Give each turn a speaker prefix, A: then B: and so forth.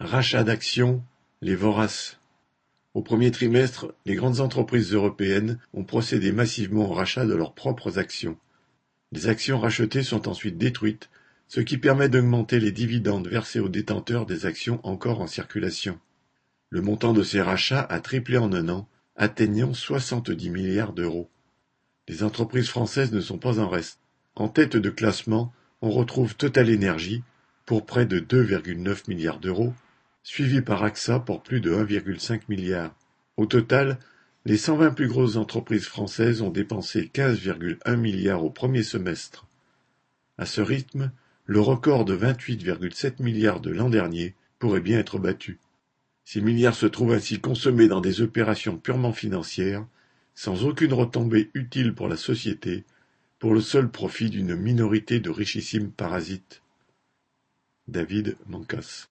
A: Rachat d'actions, les voraces. Au premier trimestre, les grandes entreprises européennes ont procédé massivement au rachat de leurs propres actions. Les actions rachetées sont ensuite détruites, ce qui permet d'augmenter les dividendes versés aux détenteurs des actions encore en circulation. Le montant de ces rachats a triplé en un an, atteignant 70 milliards d'euros. Les entreprises françaises ne sont pas en reste. En tête de classement, on retrouve Total Energy pour près de 2,9 milliards d'euros, suivi par AXA pour plus de 1,5 milliard. Au total, les 120 plus grosses entreprises françaises ont dépensé 15,1 milliards au premier semestre. À ce rythme, le record de 28,7 milliards de l'an dernier pourrait bien être battu. Ces milliards se trouvent ainsi consommés dans des opérations purement financières, sans aucune retombée utile pour la société, pour le seul profit d'une minorité de richissimes parasites. David Mancas